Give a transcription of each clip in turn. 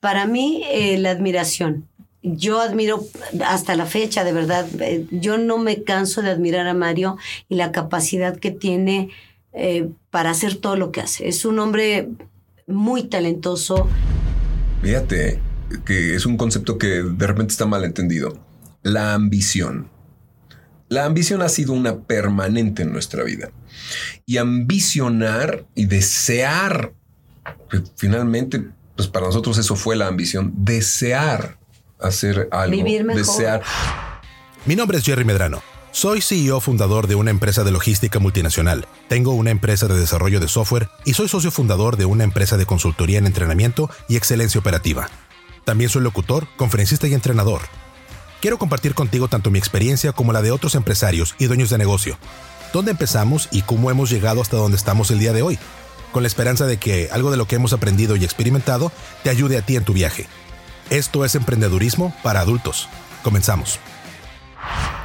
para mí, eh, la admiración. Yo admiro hasta la fecha, de verdad. eh, yo no me canso de admirar a Mario y la capacidad que tiene eh, para hacer todo lo que hace. Es un hombre muy talentoso. Fíjate que es un concepto que de repente está mal entendido. La ambición. La ambición ha sido una permanente en nuestra vida. Y ambicionar y desear, finalmente, pues para nosotros eso fue la ambición, desear hacer algo, Vivir mejor. desear. Mi nombre es Jerry Medrano. Soy CEO fundador de una empresa de logística multinacional. Tengo una empresa de desarrollo de software y soy socio fundador de una empresa de consultoría en entrenamiento y excelencia operativa. También soy locutor, conferencista y entrenador. Quiero compartir contigo tanto mi experiencia como la de otros empresarios y dueños de negocio. ¿Dónde empezamos y cómo hemos llegado hasta donde estamos el día de hoy? Con la esperanza de que algo de lo que hemos aprendido y experimentado te ayude a ti en tu viaje. Esto es emprendedurismo para adultos. Comenzamos.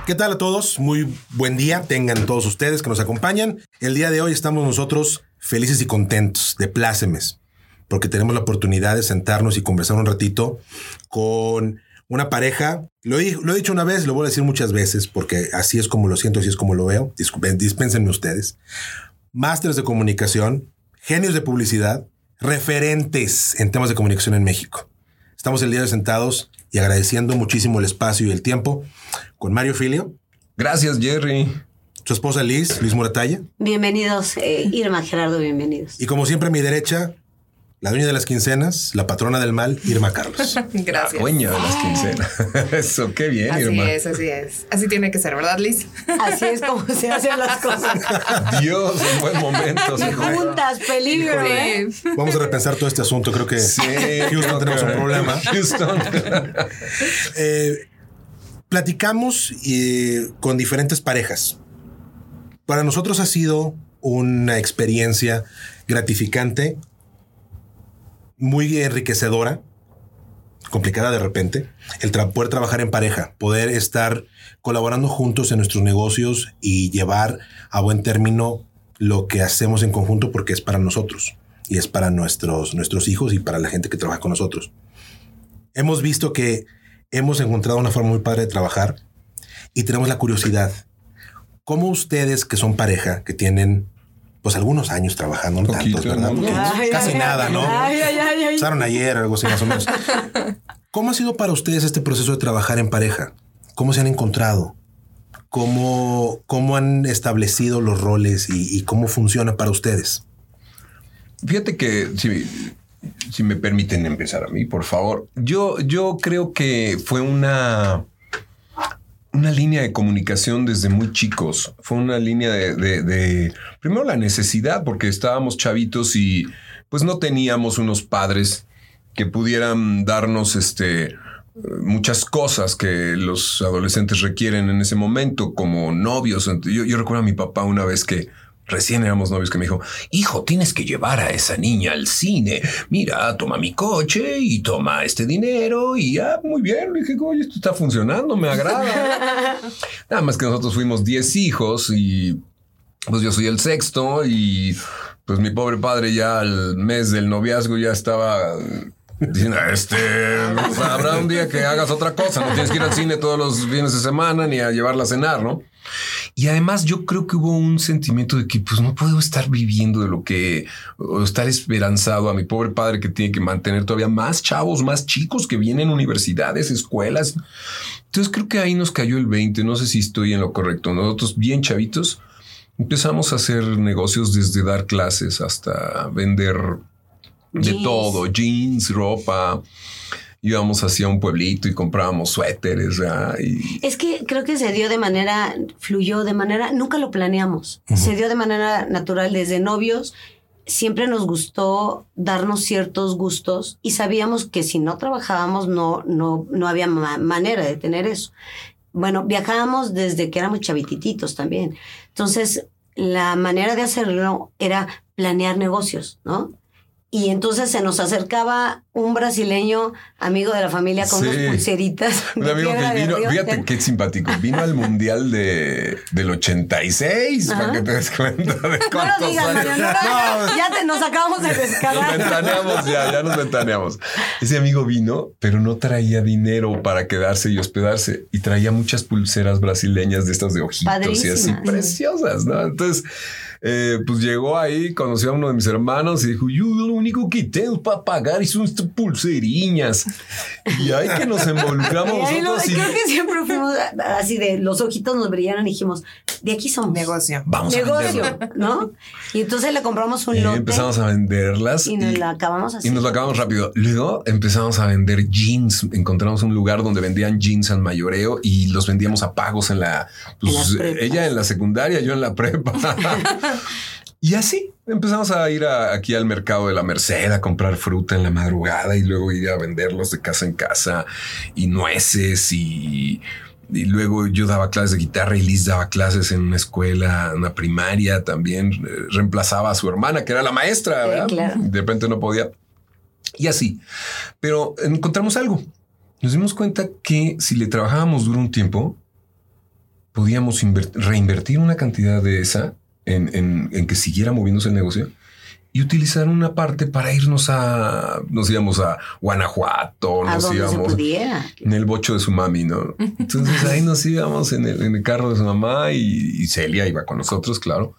¿Qué tal a todos? Muy buen día tengan todos ustedes que nos acompañan. El día de hoy estamos nosotros felices y contentos, de plácemes, porque tenemos la oportunidad de sentarnos y conversar un ratito con una pareja. Lo he, lo he dicho una vez, lo voy a decir muchas veces, porque así es como lo siento, así es como lo veo. Dispénsenme ustedes. Másteres de comunicación, genios de publicidad, referentes en temas de comunicación en México. Estamos el día de sentados y agradeciendo muchísimo el espacio y el tiempo con Mario Filio, Gracias, Jerry. su esposa Liz, Liz Muratalla, Bienvenidos, eh, Irma, Gerardo, bienvenidos. y como siempre a mi derecha, la dueña de las quincenas, la patrona del mal, Irma Carlos. Gracias. Dueña de las quincenas. Eso, qué bien, Así Irma. es, así es. Así tiene que ser, ¿verdad, Liz? Así es como se hacen las cosas. Dios, en buen momento. Y juntas, peligro, ¿eh? Sí. Vamos a repensar todo este asunto. Creo que Sí, Houston tenemos que- un problema. Houston. Eh, platicamos eh, con diferentes parejas. Para nosotros ha sido una experiencia gratificante, muy enriquecedora, complicada de repente, el tra- poder trabajar en pareja, poder estar colaborando juntos en nuestros negocios y llevar a buen término lo que hacemos en conjunto porque es para nosotros y es para nuestros, nuestros hijos y para la gente que trabaja con nosotros. Hemos visto que hemos encontrado una forma muy padre de trabajar y tenemos la curiosidad. ¿Cómo ustedes que son pareja, que tienen pues algunos años trabajando, no Poquito, tantos, ¿verdad? ¿no? Porque Ay, casi ay, nada, ¿no? Ay, ay, ay, ay. Empezaron ayer, algo así más o menos. ¿Cómo ha sido para ustedes este proceso de trabajar en pareja? ¿Cómo se han encontrado? ¿Cómo, cómo han establecido los roles y, y cómo funciona para ustedes? Fíjate que si, si me permiten empezar a mí, por favor. Yo, yo creo que fue una, una línea de comunicación desde muy chicos. Fue una línea de, de- de- primero la necesidad, porque estábamos chavitos y pues no teníamos unos padres que pudieran darnos este muchas cosas que los adolescentes requieren en ese momento, como novios. Yo, yo recuerdo a mi papá una vez que recién éramos novios que me dijo, hijo, tienes que llevar a esa niña al cine. Mira, toma mi coche y toma este dinero y ya, muy bien. Le dije, oye, esto está funcionando, me agrada. Nada más que nosotros fuimos 10 hijos y pues yo soy el sexto y pues mi pobre padre ya al mes del noviazgo ya estaba diciendo, este, pues, habrá un día que hagas otra cosa, no tienes que ir al cine todos los fines de semana ni a llevarla a cenar, ¿no? Y además yo creo que hubo un sentimiento de que pues no puedo estar viviendo de lo que, o estar esperanzado a mi pobre padre que tiene que mantener todavía más chavos, más chicos que vienen a universidades, escuelas. Entonces creo que ahí nos cayó el 20, no sé si estoy en lo correcto. Nosotros bien chavitos empezamos a hacer negocios desde dar clases hasta vender de Jeans. todo, jeans, ropa. Íbamos hacia un pueblito y comprábamos suéteres. ¿verdad? Y Es que creo que se dio de manera, fluyó de manera, nunca lo planeamos. Se dio de manera natural desde novios. Siempre nos gustó darnos ciertos gustos y sabíamos que si no trabajábamos no, no, no había ma- manera de tener eso. Bueno, viajábamos desde que éramos chavitititos también. Entonces, la manera de hacerlo era planear negocios, ¿no? Y entonces se nos acercaba un brasileño, amigo de la familia, con Sí. unas pulseritas. Un amigo que vino, fíjate qué simpático, vino al mundial de, del 86, para que te des cuenta de No lo cuántos digas, años. Mario, no lo- ya te, nos acabamos de Nos descargar. ventaneamos ya, ya nos ventaneamos. Ese amigo vino, pero no traía dinero para quedarse y hospedarse y traía muchas pulseras brasileñas de estas de ojitos y así preciosas, ¿no? Entonces, eh, pues llegó ahí, conoció a uno de mis hermanos y dijo, yo lo único que tengo para pagar son estas pulseriñas. Y ahí que nos involucramos Y ahí lo- nosotros y creo que siempre fuimos así de los ojitos nos brillaron y dijimos, de aquí somos. Negocio. vamos a Negocio. ¿no? Y entonces le compramos un Y lote empezamos a venderlas. y nos la acabamos así. Y nos lo acabamos rápido. Luego empezamos a vender jeans. Encontramos un lugar donde vendían jeans al mayoreo y los vendíamos a pagos en la. pues, En ella en la secundaria, yo en la prepa. y así empezamos a ir a- aquí al mercado de la Merced a comprar fruta en la madrugada y luego ir a venderlos de casa en casa y nueces y. Y luego yo daba clases de guitarra y Liz daba clases en una escuela, una primaria también. eh, Reemplazaba a su hermana, que era la maestra. Sí, ¿verdad? claro. De repente no podía. Y así. Pero encontramos algo. Nos dimos cuenta que si le trabajábamos duro un tiempo, podíamos inver- reinvertir una cantidad de esa en, en- en que siguiera moviéndose el negocio y utilizar una parte para irnos a, nos íbamos a Guanajuato, a nos donde se íbamos pudiera. en el bocho de su mami, ¿no? Entonces ahí nos íbamos en el, en el carro de su mamá y, y Celia iba con nosotros, claro.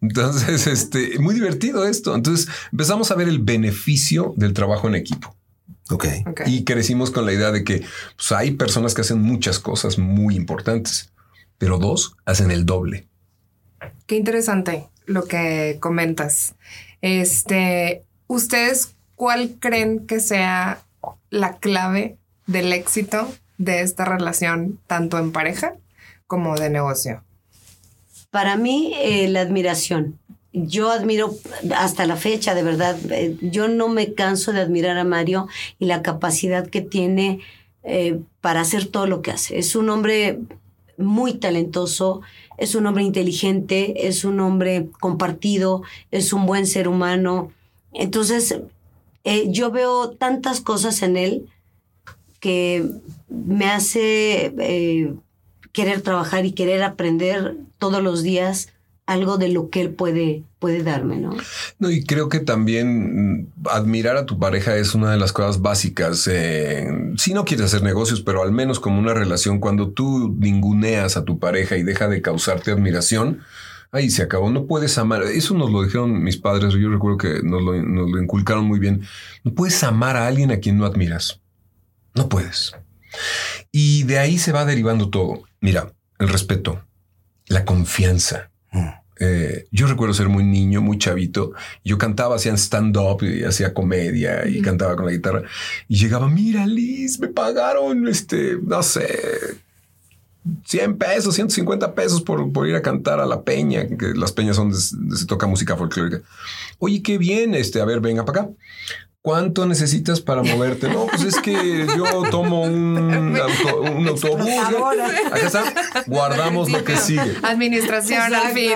Entonces, este, muy divertido esto. Entonces empezamos a ver el beneficio del trabajo en equipo. Ok. Ok. Y crecimos con la idea de que pues, hay personas que hacen muchas cosas muy importantes, pero dos hacen el doble. Qué interesante lo que comentas. Este, ¿ustedes cuál creen que sea la clave del éxito de esta relación, tanto en pareja como de negocio? Para mí, eh, la admiración. Yo admiro hasta la fecha, de verdad. eh, yo no me canso de admirar a Mario y la capacidad que tiene eh, para hacer todo lo que hace. Es un hombre muy talentoso, es un hombre inteligente, es un hombre compartido, es un buen ser humano. Entonces, eh, yo veo tantas cosas en él que me hace eh, querer trabajar y querer aprender todos los días algo de lo que él puede, puede darme, ¿no? No, y creo que también mm, admirar a tu pareja es una de las cosas básicas. eh, si no quieres hacer negocios, pero al menos como una relación, cuando tú ninguneas a tu pareja y deja de causarte admiración, ahí se acabó. No puedes amar. Eso nos lo dijeron mis padres. Yo recuerdo que nos lo, nos lo inculcaron muy bien. No puedes amar a alguien a quien no admiras. No puedes. Y de ahí se va derivando todo. Mira, el respeto, la confianza. Eh, yo recuerdo ser muy niño, muy chavito. Yo cantaba, hacían stand-up y hacía comedia y cantaba con la guitarra. Y llegaba, mira, Liz, me pagaron, este, no sé, 100 pesos, 150 pesos por, por ir a cantar a la peña, que las peñas son donde se toca música folclórica. Oye, qué bien, este, a ver, venga para acá. ¿Cuánto necesitas para moverte? No, pues es que yo tomo un, auto- un autobús. Ahora. Acá está, guardamos lo que sigue. Administración al fin.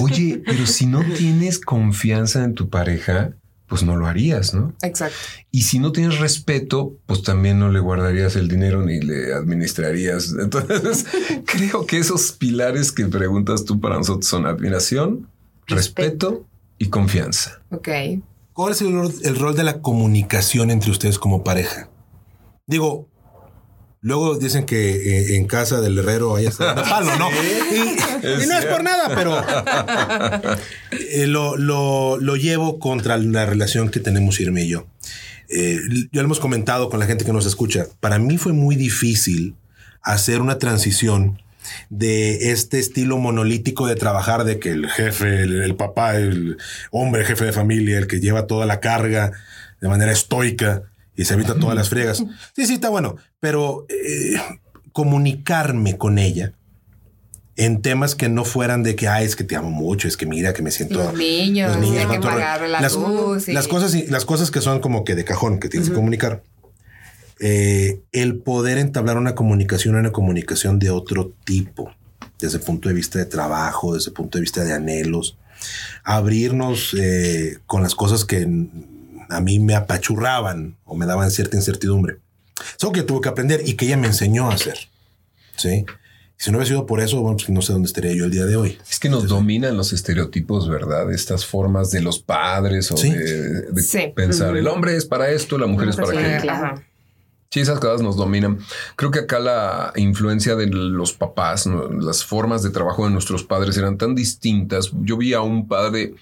Oye, pero si no tienes confianza en tu pareja, pues no lo harías, ¿no? Exacto. Y si no tienes respeto, pues también no le guardarías el dinero ni le administrarías. Entonces, creo que esos pilares que preguntas tú para nosotros son admiración, respeto y confianza. Ok. ¿Cuál es el, rol- el rol de la comunicación entre ustedes como pareja? Digo, luego dicen que eh, en casa del herrero hay hasta palo, ¿no? Y, no es por nada, pero eh, lo, lo- lo llevo contra la relación que tenemos Irme y yo. Eh, ya lo hemos comentado con la gente que nos escucha. Para mí fue muy difícil hacer una transición de este estilo monolítico de trabajar, de que el jefe, el, el papá, el hombre jefe de familia, el que lleva toda la carga de manera estoica y se evita todas las friegas. Sí, sí, está bueno, pero eh, comunicarme con ella en temas que no fueran de que, ay, es que te amo mucho, es que mira que me siento... Los niños, que pagar la las, luz y- las cosas, las cosas que son como que de cajón, que tienes que comunicar. Eh, el poder entablar una comunicación, una comunicación de otro tipo, desde el punto de vista de trabajo, desde el punto de vista de anhelos, abrirnos eh, con las cosas que a mí me apachurraban o me daban cierta incertidumbre. Es algo que tuve que aprender y que ella me enseñó a hacer. Sí. Si no hubiera sido por eso, bueno, pues no sé dónde estaría yo el día de hoy. Es que nos dominan los estereotipos, ¿verdad? Estas formas de los padres o Sí. de, de Sí. pensar, el hombre es para esto, la mujer es para Sí, aquello. claro. Sí, esas cosas nos dominan. Creo que acá la influencia de los papás, las formas de trabajo de nuestros padres eran tan distintas. Yo vi a un padre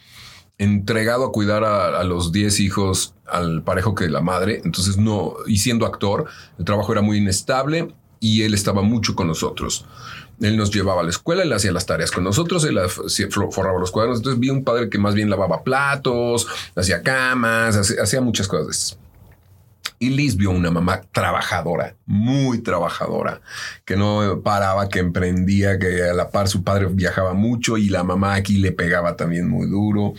entregado a cuidar a, a los 10 hijos al parejo que la madre. Entonces no, y siendo actor, el trabajo era muy inestable y él estaba mucho con nosotros. Él nos llevaba a la escuela, él hacía las tareas con nosotros, él forraba los cuadernos. Entonces vi un padre que más bien lavaba platos, hacía camas, hacía, hacía muchas cosas de esas. Y Liz vio una mamá trabajadora, muy trabajadora, que no paraba, que emprendía, que a la par su padre viajaba mucho y la mamá aquí le pegaba también muy duro.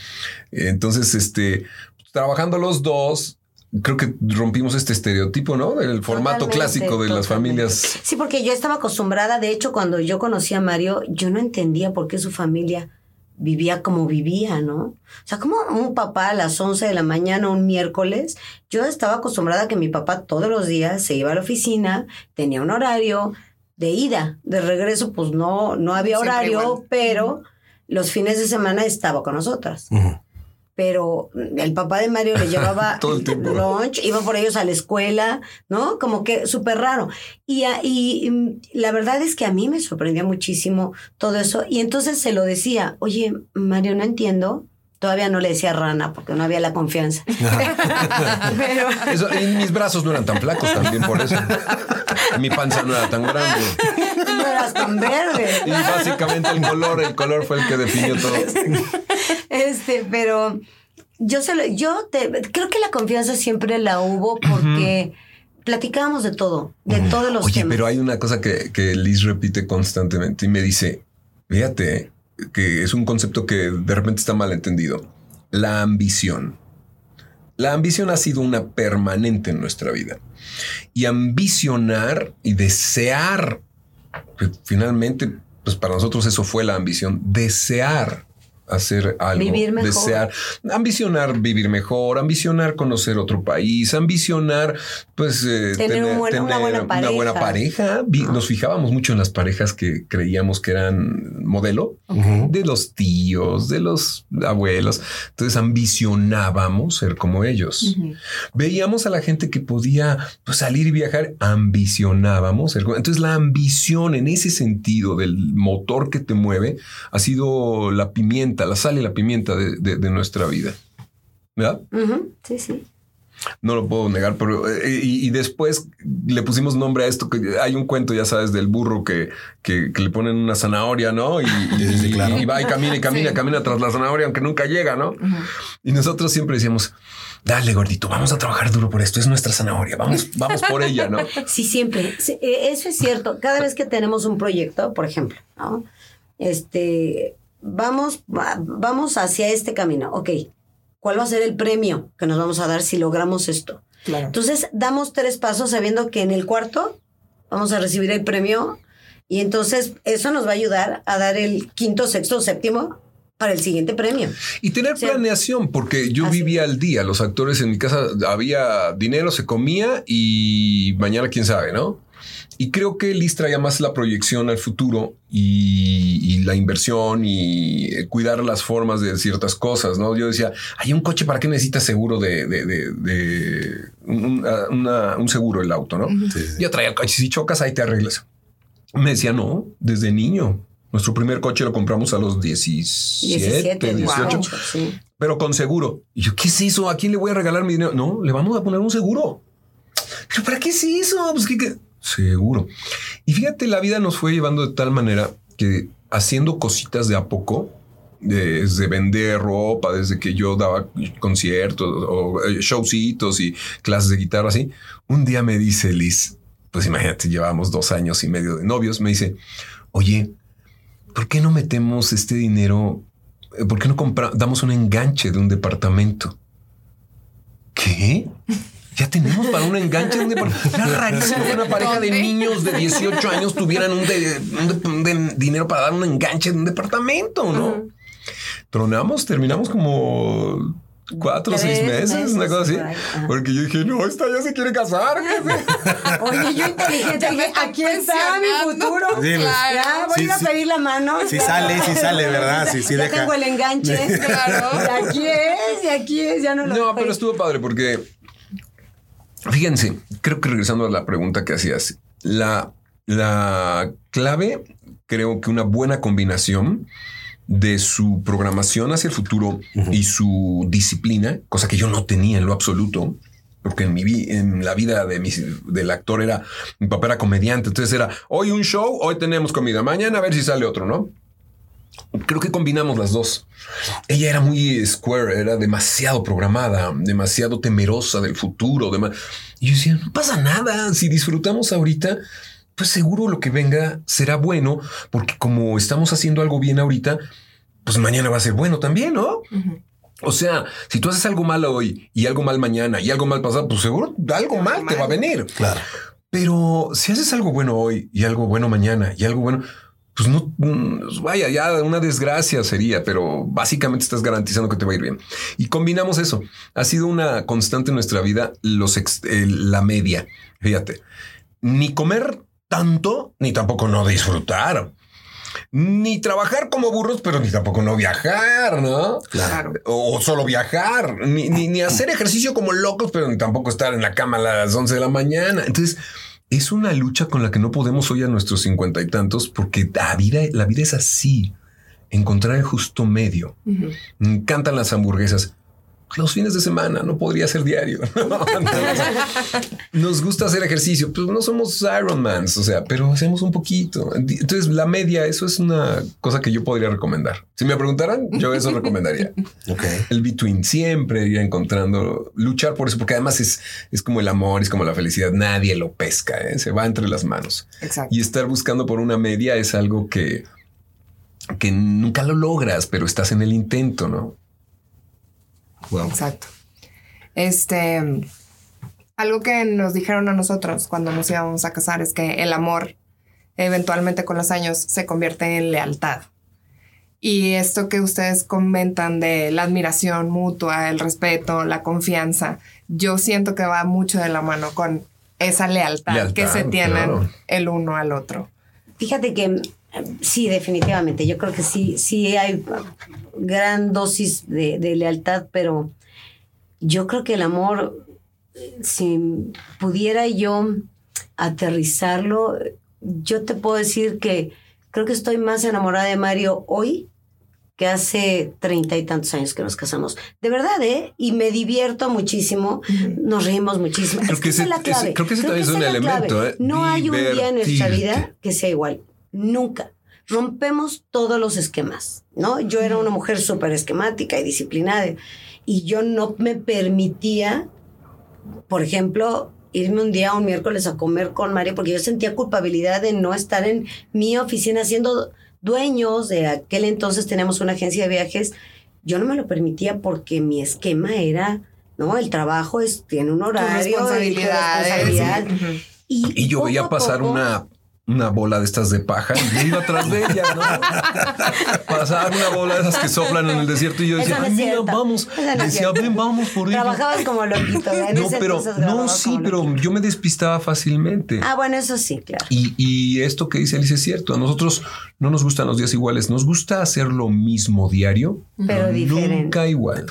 Entonces, este, trabajando los dos, creo que rompimos este estereotipo, ¿no? Del formato Totalmente, clásico de las familias. Sí, porque yo estaba acostumbrada, de hecho, cuando yo conocí a Mario, yo no entendía por qué su familia vivía como vivía, ¿no? O sea, como un papá a las 11 de la mañana un miércoles, yo estaba acostumbrada a que mi papá todos los días se iba a la oficina, tenía un horario de ida, de regreso, pues no, no había horario, pero los fines de semana estaba con nosotras. Pero el papá de Mario le llevaba Todo el tiempo. lunch, iba por ellos a la escuela, ¿no? Como que súper raro. Y, y, mm, la verdad es que a mí me sorprendía muchísimo todo eso. Y entonces se lo decía, oye, Mario, no entiendo. Todavía no le decía rana porque no había la confianza. pero, Eso, y mis brazos no eran tan flacos también por eso. Mi panza no era tan grande. no eras tan verde. Y básicamente el color, el color fue el que definió todo. Este, pero yo se lo, yo te, creo que la confianza siempre la hubo porque platicábamos de todo, de todos los Oye, temas. pero hay una cosa que, que Liz repite constantemente y me dice, fíjate que es un concepto que de repente está mal entendido. La ambición. La ambición ha sido una permanente en nuestra vida. Y ambicionar y desear, finalmente, pues para nosotros eso fue la ambición, desear hacer algo, Vivir mejor. desear, ambicionar vivir mejor, ambicionar conocer otro país, ambicionar, pues eh, Tener un buen- una buena una buena pareja. pareja. Vi- Nos fijábamos mucho en las parejas que creíamos que eran modelo de los tíos, de los abuelos. Entonces ambicionábamos ser como ellos. Veíamos a la gente que podía pues, salir y viajar, ambicionábamos ser como- Entonces la ambición en ese sentido del motor que te mueve ha sido la pimienta, la sal y la pimienta de, de- de nuestra vida. ¿Verdad? Sí, sí. No lo puedo negar, pero eh, y, y después le pusimos nombre a esto que hay un cuento, ya sabes, del burro que, que, que le ponen una zanahoria, ¿no? Y, y- Sí, sí, claro. y va y camina y camina, Sí. camina tras la zanahoria, aunque nunca llega, ¿no? Y nosotros siempre decíamos, dale gordito, vamos a trabajar duro por esto, es nuestra zanahoria, vamos, vamos por ella, ¿no? Sí, siempre. Sí, eh, Eso es cierto. Cada vez que tenemos un proyecto, por ejemplo, ¿no? Este, vamos, va- vamos hacia este camino. Ok, ¿cuál va a ser el premio que nos vamos a dar si logramos esto? Claro. Entonces, damos tres pasos sabiendo que en el cuarto vamos a recibir el premio y entonces eso nos va a ayudar a dar el quinto, sexto, séptimo para el siguiente premio. Y tener planeación, porque yo Así vivía al día, los actores en mi casa había dinero, se comía y mañana quién sabe, ¿no? Y creo que Liz traía más la proyección al futuro y, y la inversión y eh, cuidar las formas de ciertas cosas, ¿no? Yo decía, hay un coche, ¿para qué necesitas seguro de, de, de- de- un, un- una- un seguro el auto, ¿no? Sí, sí. Ya traía el coche, si chocas ahí te arreglas. Me decía, no, desde niño. Nuestro primer coche lo compramos a los 17, 17, 18 wow, sí. pero con seguro. Y yo, ¿qué es eso? ¿A quién le voy a regalar mi dinero? No, le vamos a poner un seguro. ¿Pero para qué es eso? Pues, ¿qué- qué? Seguro. Y fíjate, la vida nos fue llevando de tal manera que haciendo cositas de a poco, desde vender ropa, desde que yo daba conciertos o eh, showcitos y clases de guitarra así, un día me dice Liz, pues imagínate, llevábamos dos años y medio de novios, me dice, oye, ¿por qué no metemos este dinero? eh, ¿Por qué no compra- damos un enganche de un departamento? ¿Qué? Ya tenemos para un enganche de un departamento. Era rarísimo que una pareja de niños de 18 años tuvieran un, de- un de- un de- dinero para dar un enganche de un departamento, ¿no? Tronamos, terminamos como cuatro o seis meses, una cosa así. Porque yo dije, no, esta ya se quiere casar. Oye, yo inteligente dije, aquí está mi futuro. Sí, pues. Ya, voy Sí, a ir a sí. pedir la mano. Sí sale, sí sale, ¿verdad? Sí, sí ya deja. tengo el enganche. Claro. Y aquí es, y aquí es, ya no lo No, pero estuvo padre porque, fíjense, creo que regresando a la pregunta que hacías, la, la clave, creo que una buena combinación de su programación hacia el futuro y su disciplina, cosa que yo no tenía en lo absoluto, porque en mi vi- en la vida de mi, del actor era, mi papá era comediante, entonces era, hoy un show, hoy tenemos comida, mañana a ver si sale otro, ¿no? Creo que combinamos las dos. Ella era muy square, era demasiado programada, demasiado temerosa del futuro. Y yo decía, no pasa nada, si disfrutamos ahorita, pues seguro lo que venga será bueno, porque como estamos haciendo algo bien ahorita, pues mañana va a ser bueno también, ¿no? O sea, si tú haces algo mal hoy y algo mal mañana y algo mal pasado, pues seguro algo mal te va a venir. Claro. Pero si haces algo bueno hoy y algo bueno mañana y algo bueno, pues no, mm, vaya, ya una desgracia sería, pero básicamente estás garantizando que te va a ir bien. Y combinamos eso. Ha sido una constante en nuestra vida los ex- la media. Fíjate, ni comer tanto, ni tampoco no disfrutar. Ni trabajar como burros, pero ni tampoco no viajar, ¿no? Claro. O solo viajar, ni, ni, ni hacer ejercicio como locos, pero ni tampoco estar en la cama a las 11 de la mañana. Entonces, es una lucha con la que no podemos hoy a nuestros cincuenta y tantos, porque la vida, la vida es así. Encontrar el justo medio. Me encantan las hamburguesas. Los fines de semana no podría ser diario. Nos gusta hacer ejercicio, pues no somos Ironmans, o sea, pero hacemos un poquito. Entonces, la media, eso es una cosa que yo podría recomendar. Si me preguntaran, yo eso recomendaría. Ok. El between siempre ir encontrando, luchar por eso, porque además es, es como el amor, es como la felicidad. Nadie lo pesca, ¿eh? se va entre las manos. Exacto. Y estar buscando por una media es algo que, que nunca lo logras, pero estás en el intento, ¿no? Wow. Exacto. Este, algo que nos dijeron a nosotros cuando nos íbamos a casar es que el amor eventualmente con los años se convierte en lealtad. Y esto que ustedes comentan de la admiración mutua, el respeto, la confianza, yo siento que va mucho de la mano con esa lealtad, Lealtad, que se tienen claro. el uno al otro. Fíjate que sí, definitivamente. Yo creo que sí, sí hay gran dosis de, de lealtad, pero yo creo que el amor, si pudiera yo aterrizarlo, yo te puedo decir que creo que estoy más enamorada de Mario hoy que hace treinta y tantos años que nos casamos. De verdad, ¿eh? Y me divierto muchísimo, nos reímos muchísimo. Creo Es que ese- es la clave. ese- creo que ese también es un elemento. ¿eh? No hay un día en nuestra vida que sea igual. Nunca. Rompemos todos los esquemas, ¿no? Yo era una mujer súper esquemática y disciplinada y yo no me permitía, por ejemplo, irme un día, un miércoles a comer con Mario porque yo sentía culpabilidad de no estar en mi oficina siendo dueños de aquel entonces teníamos una agencia de viajes. Yo no me lo permitía porque mi esquema era, ¿no? El trabajo es, tiene un horario. y tu responsabilidades. responsabilidad. Y, Y yo veía a pasar poco- una, una bola de estas de paja y yo iba atrás de ella, ¿no? Pasar una bola de esas que soplan en el desierto y yo decía, no "Ay, mira, vamos. No Decía, ven, vamos por ella. Trabajabas como loquito. ¿eh? No, pero, no, sí, pero loquito. yo me despistaba fácilmente. Ah, bueno, eso sí, claro. Y, y esto que dice Alicia es cierto. A nosotros no nos gustan los días iguales. Nos gusta hacer lo mismo diario, Pero diferente. nunca igual.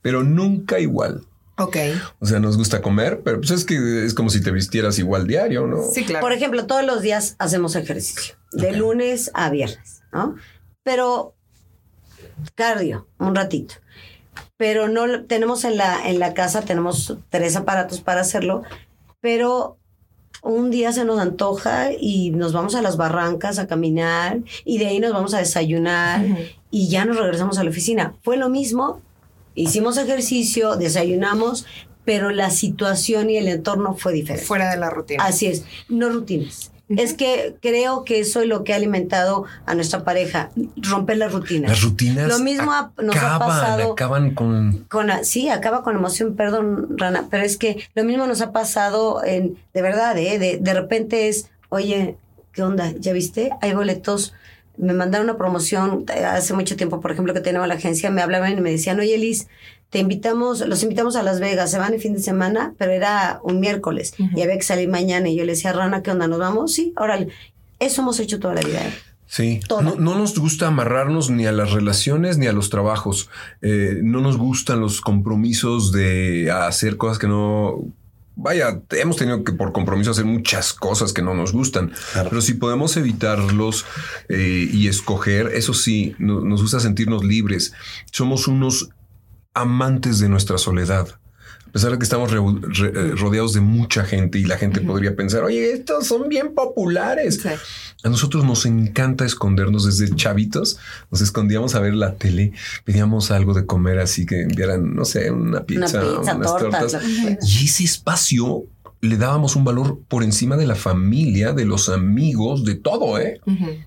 Pero nunca igual. Ok. O sea, nos gusta comer, pero pues es que es como si te vistieras igual diario, ¿no? Sí, claro. Por ejemplo, todos los días hacemos ejercicio, de lunes a viernes, ¿no? Pero cardio, un ratito. Pero no lo- tenemos en la, en la casa, tenemos tres aparatos para hacerlo, pero un día se nos antoja y nos vamos a las barrancas a caminar y de ahí nos vamos a desayunar y ya nos regresamos a la oficina. Fue lo mismo, hicimos ejercicio, desayunamos, pero la situación y el entorno fue diferente. Fuera de la rutina. Así es, no rutinas. Es que creo que eso es lo que ha alimentado a nuestra pareja, romper las rutinas. Las rutinas Lo mismo ha- nos ha acaban, pasado- acaban con... Con la- sí, acaba con emoción, perdón, Rana, pero es que lo mismo nos ha pasado en, de verdad, ¿eh? de, de repente es, oye, ¿qué onda? ¿Ya viste? Hay boletos me mandaron una promoción eh, hace mucho tiempo, por ejemplo, que tenía la agencia, me hablaban y me decían, oye, Liz, te invitamos, los invitamos a Las Vegas, se van el fin de semana, pero era un miércoles y había que salir mañana. Y yo le decía, Rana, ¿qué onda? ¿Nos vamos? Sí, órale. Eso hemos hecho toda la vida. ¿eh? Sí, no, no, nos gusta amarrarnos ni a las relaciones ni a los trabajos. Eh, no nos gustan los compromisos de hacer cosas que no vaya, hemos tenido que por compromiso hacer muchas cosas que no nos gustan, pero si podemos evitarlos eh, y escoger, eso sí, nos gusta sentirnos libres. Somos unos amantes de nuestra soledad. Pesar de que estamos eh, rodeados de mucha gente y la gente podría pensar, oye, estos son bien populares. A nosotros nos encanta escondernos desde chavitos. Nos escondíamos a ver la tele, pedíamos algo de comer así que enviaran, no sé, una pizza, unas tortas. Y ese espacio le dábamos un valor por encima de la familia, de los amigos, de todo, ¿eh?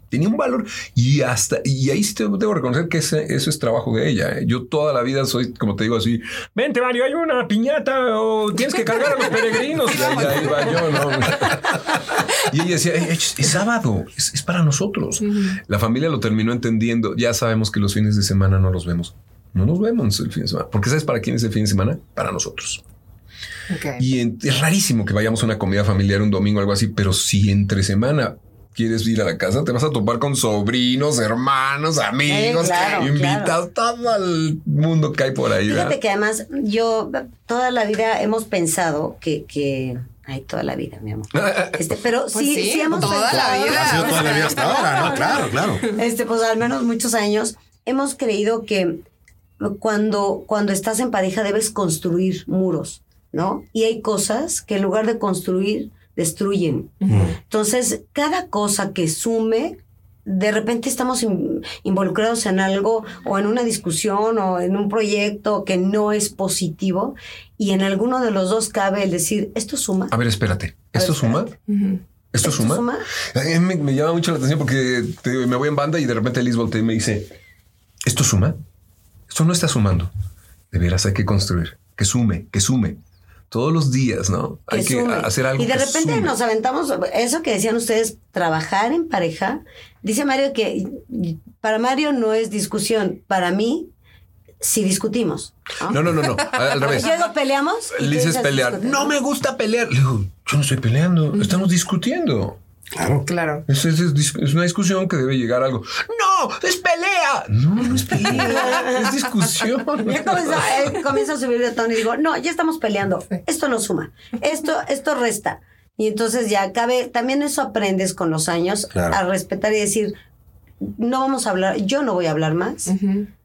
Tenía un valor y hasta, y ahí sí te debo reconocer que ese, eso es trabajo de ella. ¿eh? Yo toda la vida soy, como te digo así, vente Mario, hay una piñata o tienes que cargar a los peregrinos. y ahí, yo, ¿no? y ella decía, es, sábado, es, para nosotros. La familia lo terminó entendiendo. Ya sabemos que los fines de semana no los vemos. No nos vemos el fin de semana. Porque ¿sabes para quién es el fin de semana? Para nosotros. Y es rarísimo que vayamos a una comida familiar un domingo o algo así, pero si entre semana quieres ir a la casa, te vas a topar con sobrinos, hermanos, amigos, invitados, todo el mundo que hay por ahí. Fíjate que además yo toda la vida hemos pensado que, que Ay, toda la vida, mi amor. Este, pero pues sí, sí, hemos toda la vida. Ha sido toda la vida hasta ahora, ¿no? Claro, claro. Este, pues al menos muchos años hemos creído que cuando, cuando estás en pareja debes construir muros. ¿No? Y hay cosas que en lugar de construir, destruyen. Entonces, cada cosa que sume, de repente estamos involucrados en algo o en una discusión o en un proyecto que no es positivo y en alguno de los dos cabe el decir, ¿esto suma? A ver, espérate, ¿esto suma? ¿Esto, suma? me, llama mucho la atención porque me voy en banda y de repente Liz voltea y me dice, ¿esto suma? Esto no está sumando. De veras hay que construir, que sume, que sume todos los días, ¿no? Hay que hacer algo. Y de repente nos aventamos, eso que decían ustedes, trabajar en pareja. Dice Mario que para Mario no es discusión, para mí si discutimos. No, no, no, no, al revés. Luego peleamos. dices pelear. No me gusta pelear. Le digo, yo no estoy peleando, estamos discutiendo. Claro. Claro. Es, una discusión que debe llegar a algo. ¡No! ¡Es pelea! No, no es pelea. es discusión. Ya comienza, a subir de tono y digo, no, ya estamos peleando. Esto no suma. Esto, esto resta. Y entonces ya cabe, también eso aprendes con los años a respetar y decir, no vamos a hablar, yo no voy a hablar más.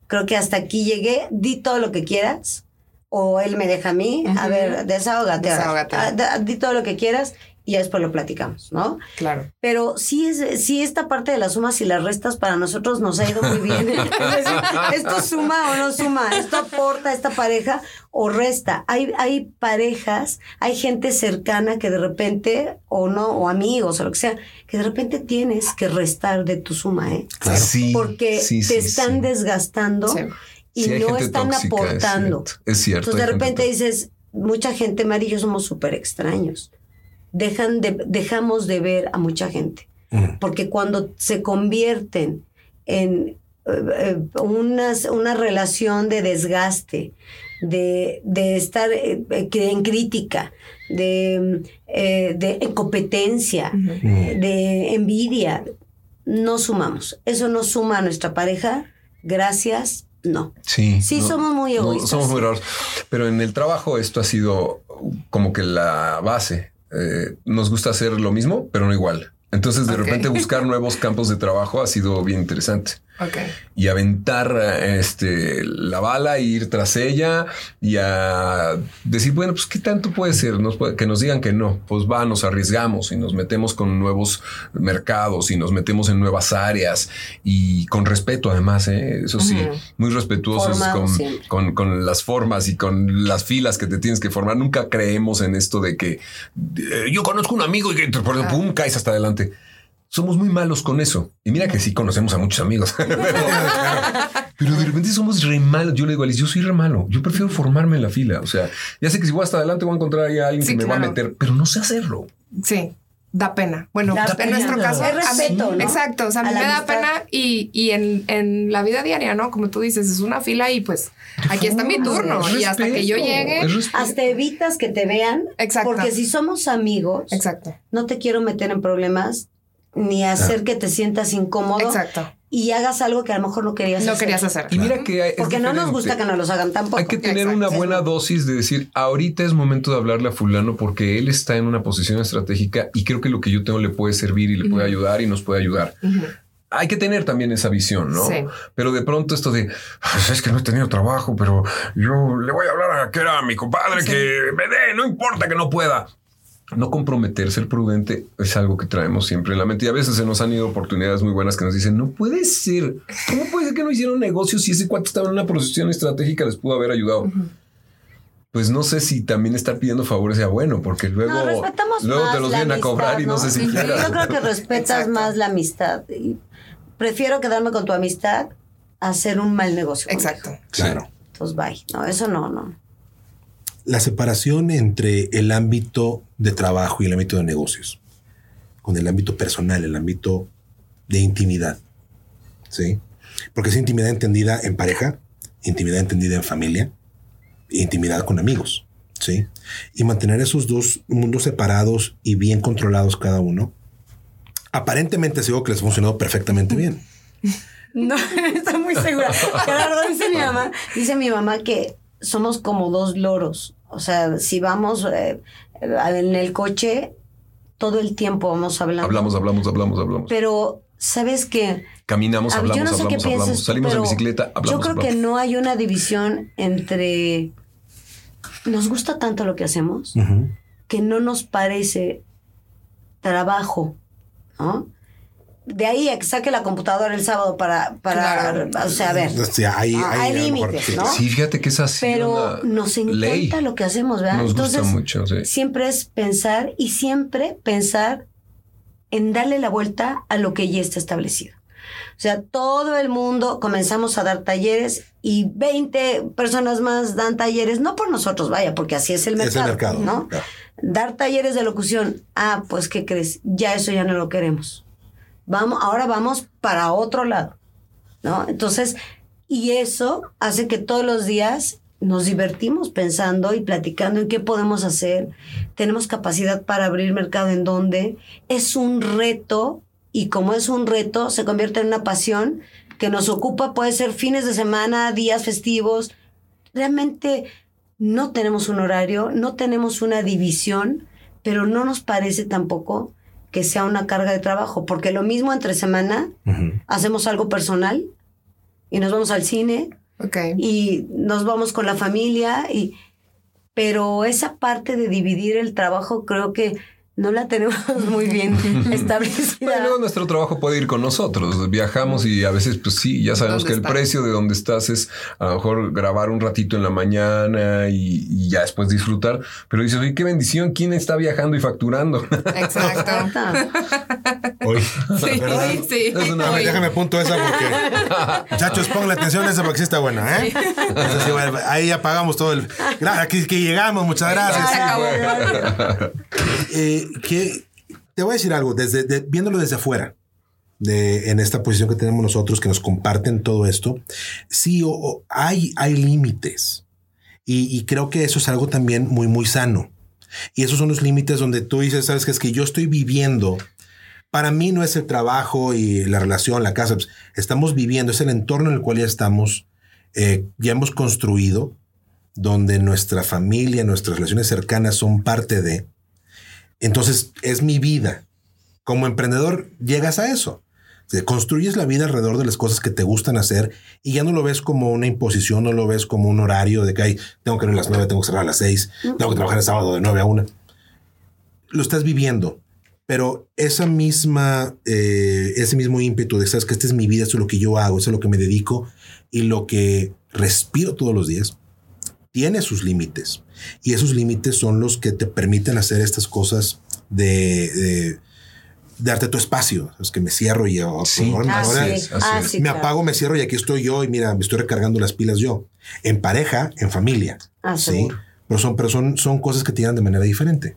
Creo que hasta aquí llegué, di todo lo que quieras. O él me deja a mí, a ver, desahógate. desahógate. Ah, di todo lo que quieras y después lo platicamos, ¿no? Claro. Pero sí, es, sí esta parte de las sumas y las restas para nosotros nos ha ido muy bien. esto suma o no suma, esto aporta esta pareja o resta. Hay, hay parejas, hay gente cercana que de repente, o no, o amigos o lo que sea, que de repente tienes que restar de tu suma, ¿eh? Claro. Sí, Porque te están desgastando y no están aportando. Es cierto. Entonces de repente dices, mucha gente, Mari y yo somos súper extraños dejan de, dejamos de ver a mucha gente. Mm. Porque cuando se convierten en eh, eh, una relación de desgaste, de, estar eh, en crítica, de, de competencia, de envidia, no sumamos. Eso no suma a nuestra pareja. Gracias, no. Sí. Sí, somos muy egoístas. somos muy raros. Pero en el trabajo esto ha sido como que la base. Eh, nos gusta hacer lo mismo, pero no igual. Entonces, de repente, buscar nuevos campos de trabajo ha sido bien interesante. Y aventar este, la bala e ir tras ella y a decir, bueno, pues qué tanto puede ser, que nos digan que no, pues va, nos arriesgamos y nos metemos con nuevos mercados y nos metemos en nuevas áreas y con respeto además, ¿eh? eso sí, muy respetuosos con, con, las formas y con las filas que te tienes que formar. Nunca creemos en esto de que eh, yo conozco un amigo y que por pum, caes hasta adelante somos muy malos con eso. Y mira que sí conocemos a muchos amigos. pero, de repente somos re malos. Yo le digo a Alice, yo soy re malo. Yo prefiero formarme en la fila. O sea, ya sé que si voy hasta adelante voy a encontrar a alguien que me va a meter, pero no sé hacerlo. Sí. da pena. Bueno, Da en pena. nuestro caso. Es mí- respeto, ¿no? Exacto. O sea, a mí me da pena y, y en, en la vida diaria, ¿no? Como tú dices, es una fila y pues aquí está mi turno. Es y hasta que yo llegue. Hasta evitas que te vean. Exacto. Porque si somos amigos, Exacto. no te quiero meter en problemas ni hacer que te sientas incómodo Exacto. y hagas algo que a lo mejor no querías No hacer. querías hacer. Y mira que es Porque no nos gusta que nos los hagan tampoco. Hay que tener Exacto. una buena dosis de decir, ahorita es momento de hablarle a fulano porque él está en una posición estratégica y creo que lo que yo tengo le puede servir y le puede ayudar y nos puede ayudar. Hay que tener también esa visión, ¿no? Sí. Pero de pronto esto de, "Pues es que no he tenido trabajo, pero yo le voy a hablar a que era mi compadre que me dé, no importa que no pueda. No comprometer, ser prudente es algo que traemos siempre en la mente y a veces se nos han ido oportunidades muy buenas que nos dicen, no puede ser, ¿cómo puede ser que no hicieron negocios si ese cuate estaba en una posición estratégica les pudo haber ayudado? Pues no sé si también estar pidiendo favores sea bueno, porque luego, No, respetamos luego más te los la vienen a cobrar y no sé si Sí, quieras. Yo creo que respetas Exacto. más la amistad. Y prefiero quedarme con tu amistad a hacer un mal negocio. contigo. Exacto. Claro. Entonces, bye. No, eso no, no. La separación entre el ámbito de trabajo y el ámbito de negocios, con el ámbito personal, el ámbito de intimidad, ¿sí? Porque es intimidad entendida en pareja, intimidad entendida en familia, intimidad con amigos, ¿sí? Y mantener esos dos mundos separados y bien controlados cada uno, aparentemente es algo que les ha funcionado perfectamente bien. No, estoy muy segura. Dice mi mamá, dice mi mamá que somos como dos loros. O sea, si vamos eh, en el coche, todo el tiempo vamos hablando. Hablamos, hablamos, hablamos, hablamos. Pero, ¿sabes qué? Caminamos, hablamos, yo no sé qué hablamos, piensas hablamos. Salimos en bicicleta, hablamos. Yo creo que no hay una división entre... Nos gusta tanto lo que hacemos que no nos parece trabajo, ¿no? De ahí a que saque la computadora el sábado para, para Claro. o sea, a ver. Sí, hay, Ah, hay- límites, sí. ¿no? Sí, fíjate que es así. Pero nos encanta ley. lo que hacemos, ¿verdad? Nos gusta Entonces, mucho, sí. siempre es pensar y siempre pensar en darle la vuelta a lo que ya está establecido. O sea, todo el mundo comenzamos a dar talleres y 20 personas más dan talleres, no por nosotros, vaya, porque así es el Es mercado, el mercado. ¿no? claro. Dar talleres de locución, ah, pues ¿qué crees? Ya eso ya no lo queremos. Vamos, ahora vamos para otro lado, ¿no? Entonces, y eso hace que todos los días nos divertimos pensando y platicando en qué podemos hacer. Tenemos capacidad para abrir mercado en donde es un reto y como es un reto se convierte en una pasión que nos ocupa, puede ser fines de semana, días festivos. Realmente no tenemos un horario, no tenemos una división, pero no nos parece tampoco que sea una carga de trabajo, porque lo mismo entre semana hacemos algo personal y nos vamos al cine y nos vamos con la familia y pero esa parte de dividir el trabajo creo que no la tenemos muy bien establecida. Bueno, luego nuestro trabajo puede ir con nosotros. Viajamos y a veces, pues sí, ya sabemos ¿Dónde que el precio de donde estás es a lo mejor grabar un ratito en la mañana y, y ya después disfrutar. Pero dices, oye, qué bendición, ¿quién está viajando y facturando? Exacto. Hoy, Sí, ¿verdad? sí. Es una- A ver, Oye, déjame punto esa porque. Muchachos, pongan atención a esa porque sí está buena, ¿eh? Sí, bueno, ahí apagamos todo el. Gra- Aquí que llegamos, muchas gracias. acabó. Eh, que te voy a decir algo, desde, de- viéndolo desde afuera, de, en esta posición que tenemos nosotros, que nos comparten todo esto, sí hay, hay límites. Y, y creo que eso es algo también muy, muy sano. Y esos son los límites donde tú dices, sabes que es que yo estoy viviendo. Para mí no es el trabajo y la relación, la casa. pues, estamos viviendo, es el entorno en el cual ya estamos, eh, ya hemos construido, donde nuestra familia, nuestras relaciones cercanas son parte de. Entonces es mi vida. Como emprendedor llegas a eso. Te construyes la vida alrededor de las cosas que te gustan hacer y ya no lo ves como una imposición, no lo ves como un horario de que hay, tengo que ir a las nueve, tengo que cerrar a las seis, tengo que trabajar el sábado de nueve a una. Lo estás viviendo, pero esa misma, eh, ese mismo ímpetu de sabes que esta es mi vida, esto es lo que yo hago, esto es lo que me dedico y lo que respiro todos los días, tiene sus límites. Y esos límites son los que te permiten hacer estas cosas de, de darte tu espacio. Es que me cierro y yo, Sí, ahora- Ah, ahora sí. es, así Ah, sí, me claro. apago, me cierro y aquí estoy yo y mira, me estoy recargando las pilas yo. En pareja, en familia. Ah, sí. seguro. Pero son, pero son, son cosas que te llegan de manera diferente.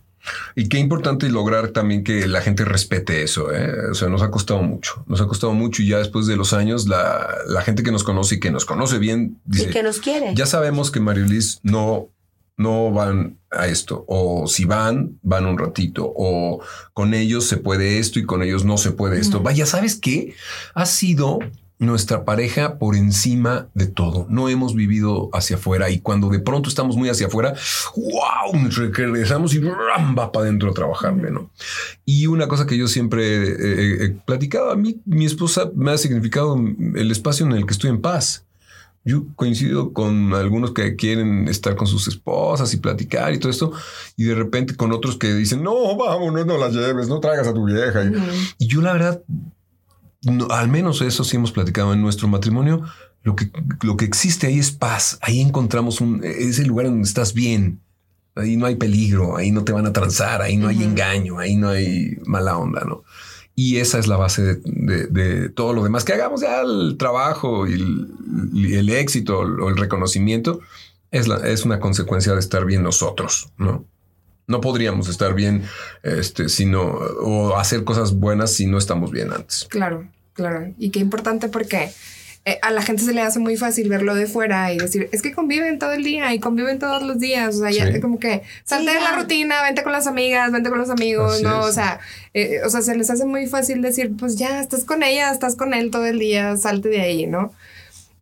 Y qué importante lograr también que la gente respete eso. ¿eh? O sea, nos ha costado mucho. Nos ha costado mucho y ya después de los años, la, la gente que nos conoce y que nos conoce bien dice: y que nos quiere. Ya sabemos que Mario Liz no, no van a esto. O si van, van un ratito. O con ellos se puede esto y con ellos no se puede esto. Vaya, ¿sabes qué? Ha sido nuestra pareja por encima de todo. No hemos vivido hacia afuera y cuando de pronto estamos muy hacia afuera, wow, regresamos y ram, va para adentro a trabajarle, ¿no? Y una cosa que yo siempre he, he platicado, a mí mi esposa me ha significado el espacio en el que estoy en paz. Yo coincido con algunos que quieren estar con sus esposas y platicar y todo esto, y de repente con otros que dicen, no, vámonos, no la lleves, no traigas a tu vieja. Y, y yo la verdad no, al menos eso sí hemos platicado en nuestro matrimonio. Lo que, lo que existe ahí es paz. Ahí encontramos un, es el lugar donde estás bien. Ahí no hay peligro, ahí no te van a transar, ahí no hay engaño, ahí no hay mala onda, ¿no? Y esa es la base de, todo lo demás que hagamos ya el trabajo y el, y el éxito o el reconocimiento es, la, es una consecuencia de estar bien nosotros, ¿no? No podríamos estar bien este, sino, o hacer cosas buenas si no estamos bien antes. Claro, claro. Y qué importante porque eh, a la gente se le hace muy fácil verlo de fuera y decir, es que conviven todo el día y conviven todos los días. O sea, ya Sí. como que salte Sí, de la ya. rutina, vente con las amigas, vente con los amigos, Así ¿no? es. O sea, eh, o sea, se les hace muy fácil decir, pues ya, estás con ella, estás con él todo el día, salte de ahí, ¿no?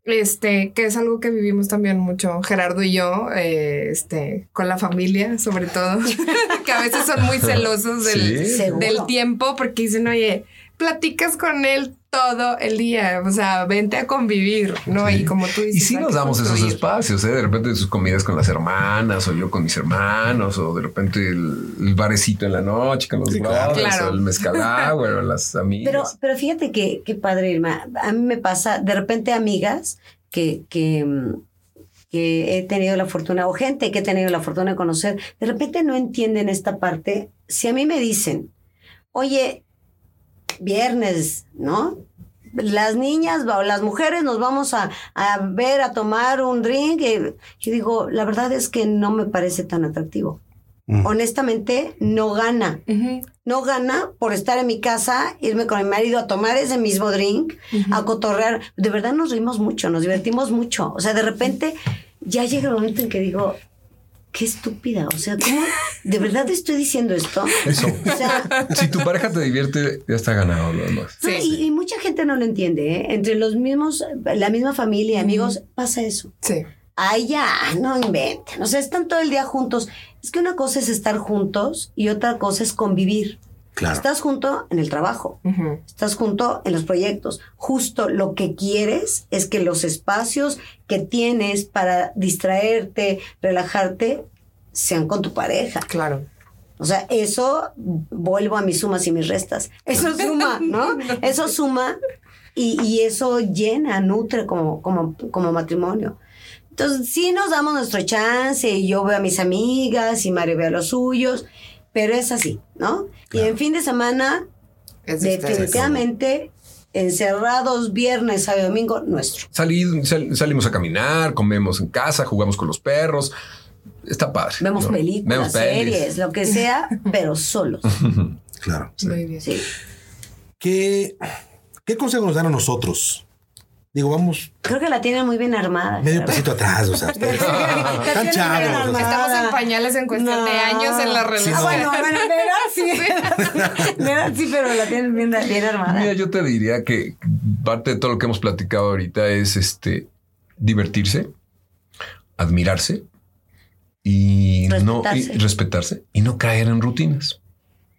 Este, que es algo que vivimos también mucho, Gerardo y yo, eh, este, con la familia, sobre todo, que a veces son muy celosos del, Sí. Del tiempo porque dicen, oye, platicas con él todo el día, o sea, vente a convivir, ¿no? Sí. Y como tú dices, Y sí nos que damos esos espacios, ¿eh? de repente sus comidas con las hermanas o yo con mis hermanos o de repente el, el barecito en la noche con los Sí, claro. brothers Claro. o el mezcal agua o las Pero, amigas. pero fíjate que, qué padre, Irma. A mí me pasa de repente amigas que, que, que he tenido la fortuna, o gente que he tenido la fortuna de conocer, de repente no entienden esta parte. Si a mí me dicen, oye, viernes, ¿no? Las niñas o las mujeres nos vamos a, a ver, a tomar un drink. eh, Yo digo, la verdad es que no me parece tan atractivo. Mm. Honestamente, no gana no gana por estar en mi casa, irme con mi marido a tomar ese mismo drink, a cotorrear. De verdad nos reímos mucho, nos divertimos mucho. O sea, de repente ya llega el momento en que digo, qué estúpida. O sea, ¿cómo? ¿De verdad estoy diciendo esto? Eso. O sea, Si tu pareja te divierte, ya está ganado lo demás. no, Sí, y, sí. y mucha gente no lo entiende. ¿eh? Entre los mismos, la misma familia, amigos, pasa eso. Sí. Ay, ya, no inventen. O sea, están todo el día juntos. Es que una cosa es estar juntos y otra cosa es convivir. Claro. Estás junto en el trabajo. Estás junto en los proyectos. Justo lo que quieres es que los espacios que tienes para distraerte, relajarte, sean con tu pareja. Claro. O sea, eso vuelvo a mis sumas y mis restas. Eso suma, ¿no? Eso suma y, y eso llena, nutre como, como, como matrimonio. Entonces, sí nos damos nuestro chance y yo veo a mis amigas y Mario ve a los suyos, pero es así, ¿no? Y en fin de semana, Es definitivamente, encerrados viernes, sábado y domingo, nuestro. Salid- sal- salimos a caminar, comemos en casa, jugamos con los perros. Está padre. Vemos ¿no? películas, Vemos pelis. series, lo que sea, pero solos. Claro. Muy bien. Sí. ¿Qué, ¿Qué consejo nos dan a nosotros? Digo, vamos Creo que la tienen muy bien armada. medio pasito atrás, o sea, ustedes La están tienen bien chavos. o sea, armada. Estamos en pañales en cuestión de años en la Sí, relación. no. Ah, bueno, bueno, de sí. De sí, pero la tienen bien, bien armada. Mira, yo te diría que parte de todo lo que hemos platicado ahorita es este divertirse, admirarse y no y Respetarse. respetarse y no caer en rutinas.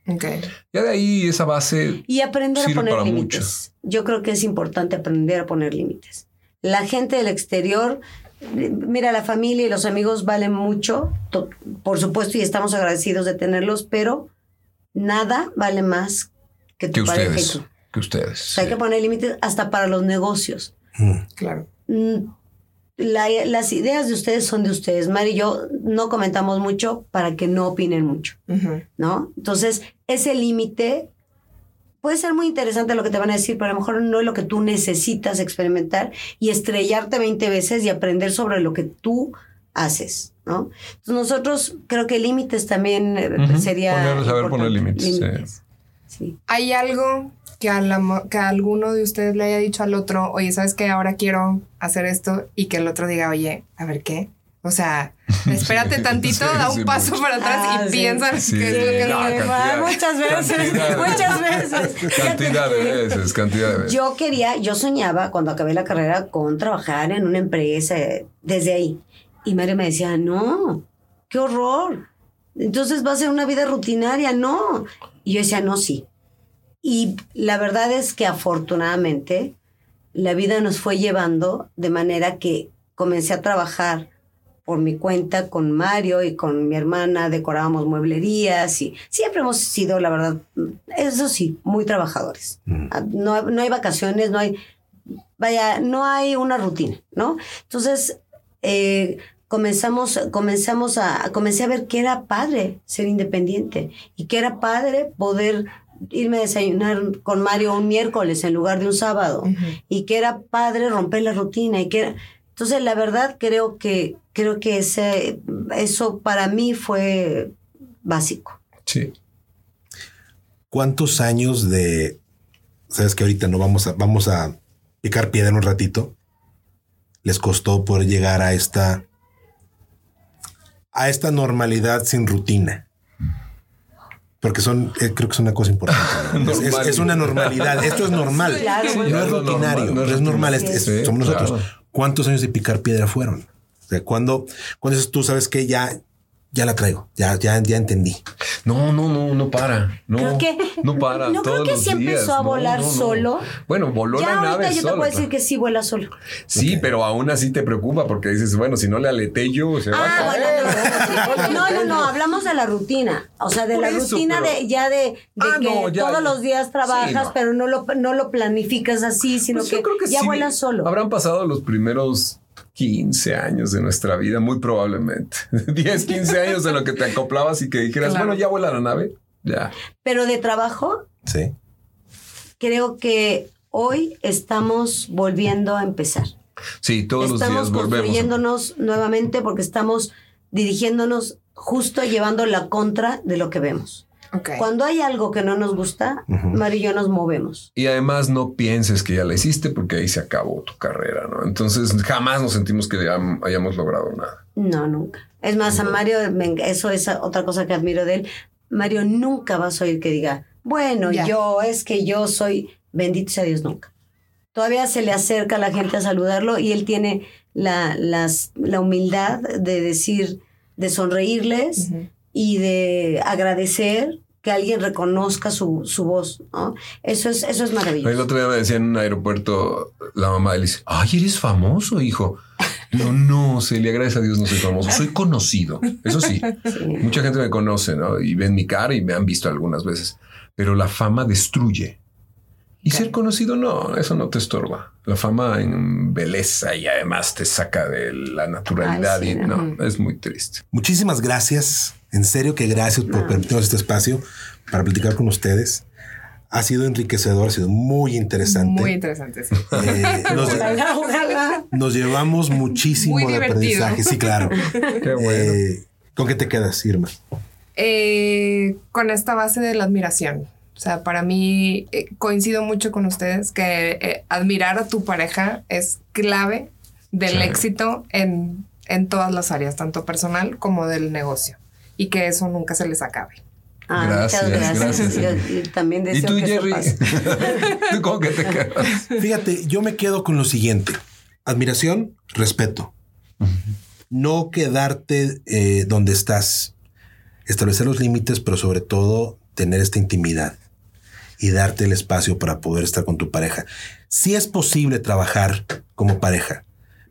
Ok. Ya de ahí esa base Y aprender a poner límites. Yo creo que es importante aprender a poner límites. La gente del exterior, mira, la familia y los amigos valen mucho, to- por supuesto, y estamos agradecidos de tenerlos, pero nada vale más que tu que pareja ustedes, y tú. que O ustedes. hay que poner límites hasta para los negocios. mm, Claro. La- las ideas de ustedes son de ustedes. Mari y yo no comentamos mucho para que no opinen mucho. ¿no? Entonces, ese límite puede ser muy interesante lo que te van a decir, pero a lo mejor no es lo que tú necesitas experimentar y estrellarte 20 veces y aprender sobre lo que tú haces. ¿no? Entonces nosotros creo que límites también eh, sería... Poner, saber poner límites, Sí. ¿Hay algo que a, la- que a alguno de ustedes le haya dicho al otro, oye, ¿sabes qué? Ahora quiero hacer esto y que el otro diga, oye, a ver qué? O sea, espérate tantito, Sí, da un sí, paso mucho. para atrás Ah, y sí. piensa Sí, que es lo que no, no- cantidad- muchas veces, muchas veces. Cantidad de veces, cantidad de veces. Yo quería, yo soñaba cuando acabé la carrera con trabajar en una empresa desde ahí. Y Mario me decía, no, qué horror. Entonces va a ser una vida rutinaria, no. Y yo decía, no, sí. Y la verdad es que afortunadamente la vida nos fue llevando de manera que comencé a trabajar por mi cuenta con Mario y con mi hermana, decorábamos mueblerías y siempre hemos sido, la verdad, eso sí, muy trabajadores. Ah, No, no hay vacaciones, no hay, vaya, no hay una rutina, ¿no? Entonces, eh, comenzamos, comenzamos a, comencé a ver que era padre ser independiente y que era padre poder irme a desayunar con Mario un miércoles en lugar de un sábado y que era padre romper la rutina y que era- entonces la verdad creo que creo que ese eso para mí fue básico Sí. ¿Cuántos años de... Sabes que ahorita no vamos a, vamos a picar piedra un ratito. Les costó poder llegar a esta... A esta normalidad sin rutina. Porque son, eh, creo que es una cosa importante. ¿no? Es- es, Normal. es una normalidad. Esto es normal. Claro, no es rutinario, normal, no no es normal. es- Sí, somos nosotros. claro. ¿Cuántos años de picar piedra fueron? O sea, cuando, cuando tú sabes que ya, ya la traigo, ya, ya, ya entendí. No, no, no, no para. No, Creo que- no para. no creo que los sí empezó a volar no, no. solo. Bueno, voló ya la ahorita nave yo te sola, puedo decir que sí vuela solo Sí, pero aún así te preocupa porque dices, bueno, si no le aleté yo, se va a Ah, caer. bueno, no, no, no, no, hablamos de la rutina, o sea, de Por la eso, rutina pero- de ya de, de Ah, que no, ya, todos los días trabajas, Sí, no. pero no lo, no lo planificas así, sino Pues que, yo creo que ya sí. vuelan solo. Habrán pasado los primeros 15 años de nuestra vida, muy probablemente. 10, 15 años de lo que te acoplabas y que dijeras, Claro. bueno, ya vuela la nave. Ya. Pero de trabajo, Sí. creo que hoy estamos volviendo a empezar. Sí, todos los estamos días volvemos. construyéndonos nuevamente porque estamos dirigiéndonos justo llevando la contra de lo que vemos. Cuando hay algo que no nos gusta. Mario y yo nos movemos. Y además no pienses que ya la hiciste porque ahí se acabó tu carrera, ¿no? Entonces jamás nos sentimos que ya hayamos logrado nada. No, nunca. Es más, a Mario, eso es otra cosa que admiro de él. Mario nunca vas a oír que diga, bueno, Ya. yo, es que yo soy, bendito sea Dios, nunca. Todavía se le acerca a la gente a saludarlo y él tiene la, las, la humildad de decir, de sonreírles. Y de agradecer que alguien reconozca su, su voz, ¿no? Eso es, eso es El maravilloso. otro día me decía en un aeropuerto la mamá de él dice, ay, eres famoso, hijo. No, no, Celia, gracias a Dios no soy famoso, soy conocido. Eso sí, Sí. mucha gente me conoce, ¿no? Y ven mi cara y me han visto algunas veces, pero la fama destruye. Y ser conocido no, eso no te estorba. La fama en belleza y además te saca de la naturalidad Ay, sí, y no, es muy triste. Muchísimas gracias. En serio que gracias por No. permitirnos este espacio para platicar con ustedes. Ha sido enriquecedor, ha sido muy interesante. Muy interesante. sí. Eh, nos, Ojalá, ojalá. nos llevamos muchísimo de aprendizaje. Sí, claro. Qué bueno. Eh, ¿Con qué te quedas, Irma? Eh, con esta base de la admiración. O sea, para mí eh, coincido mucho con ustedes que eh, admirar a tu pareja es clave del éxito en, en todas las áreas, tanto personal como del negocio. Y que eso nunca se les acabe. Ah, Gracias, muchas gracias. gracias. Yo- y también ¿Y deseo tú, que Jerry? pase. ¿Tú cómo que te quedas? Fíjate, yo me quedo con lo siguiente. Admiración, respeto. No quedarte eh, donde estás. Establecer los límites, pero sobre todo tener esta intimidad y darte el espacio para poder estar con tu pareja. Si es posible trabajar como pareja,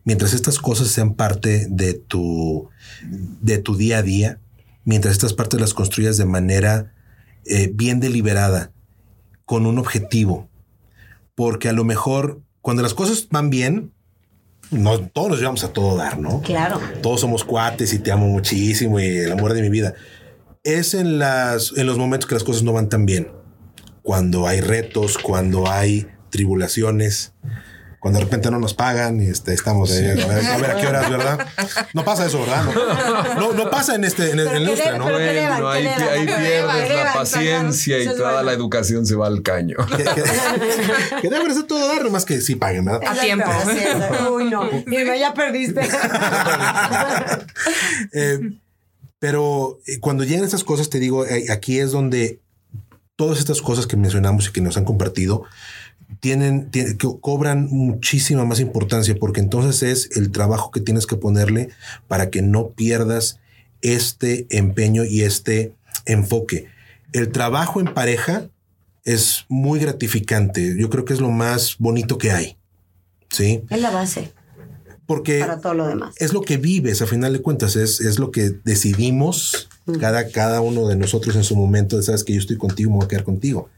mientras estas cosas sean parte de tu, de tu día a día, mientras estas partes las construyas de manera eh, bien deliberada, con un objetivo, porque a lo mejor cuando las cosas van bien, no todos nos llevamos a todo dar, ¿no? Claro. Todos somos cuates y te amo muchísimo y el amor de mi vida. Es en las en los momentos que las cosas no van tan bien, cuando hay retos, cuando hay tribulaciones, cuando de repente no nos pagan y este, estamos ahí, a, ver, a ver a qué horas, ¿verdad? No pasa eso, ¿verdad? No, no, no pasa en este en, el- que ¿no? Bueno, levan, ahí, levan, pierdes la paciencia y toda la educación se va al caño. Que, que, que debe ser todo dar, nomás que sí paguen, ¿verdad? A tiempo. Uy, no. Mira, ya perdiste. Eh, pero eh, cuando llegan estas cosas, te digo, eh, aquí es donde todas estas cosas que mencionamos y que nos han compartido tienen, tienen- co- cobran muchísima más importancia porque entonces es el trabajo que tienes que ponerle para que no pierdas este empeño y este enfoque. El trabajo en pareja es muy gratificante. Yo creo que es lo más bonito que hay. Sí, Es la base porque para todo lo demás. es lo que vives, a final de cuentas, es, es lo que decidimos cada, cada uno de nosotros en su momento. Sabes que yo estoy contigo, me voy a quedar contigo.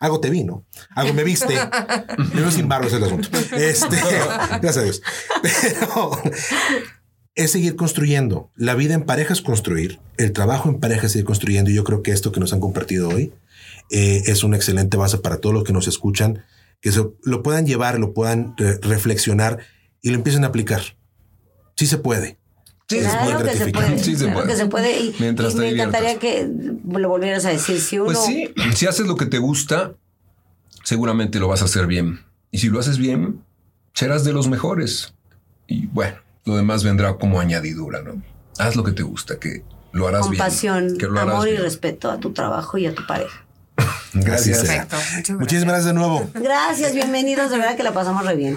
Algo te vino, algo me viste. Me veo sin barro, es el asunto. Este, gracias a Dios. Pero es seguir construyendo. La vida en pareja es construir. El trabajo en pareja es seguir construyendo. Y yo creo que esto que nos han compartido hoy eh, es una excelente base para todos los que nos escuchan, que se, lo puedan llevar, lo puean re- reflexionar y lo empiecen a aplicar. Sí se puede. Sí, es muy Claro que se puede. Sí se claro puede. que se puede. Y, Mientras y te me encantaría que lo volvieras a decir. Si uno. Pues sí, si haces lo que te gusta, seguramente lo vas a hacer bien. Y si lo haces bien, serás de los mejores. Y bueno, lo demás vendrá como añadidura, ¿no? Haz lo que te gusta, que lo harás con bien. pasión, que lo harás amor y respeto a tu trabajo y a tu pareja. Gracias. Perfecto. Muchísimas gracias de nuevo. Gracias, bienvenidos. De verdad que la pasamos re bien.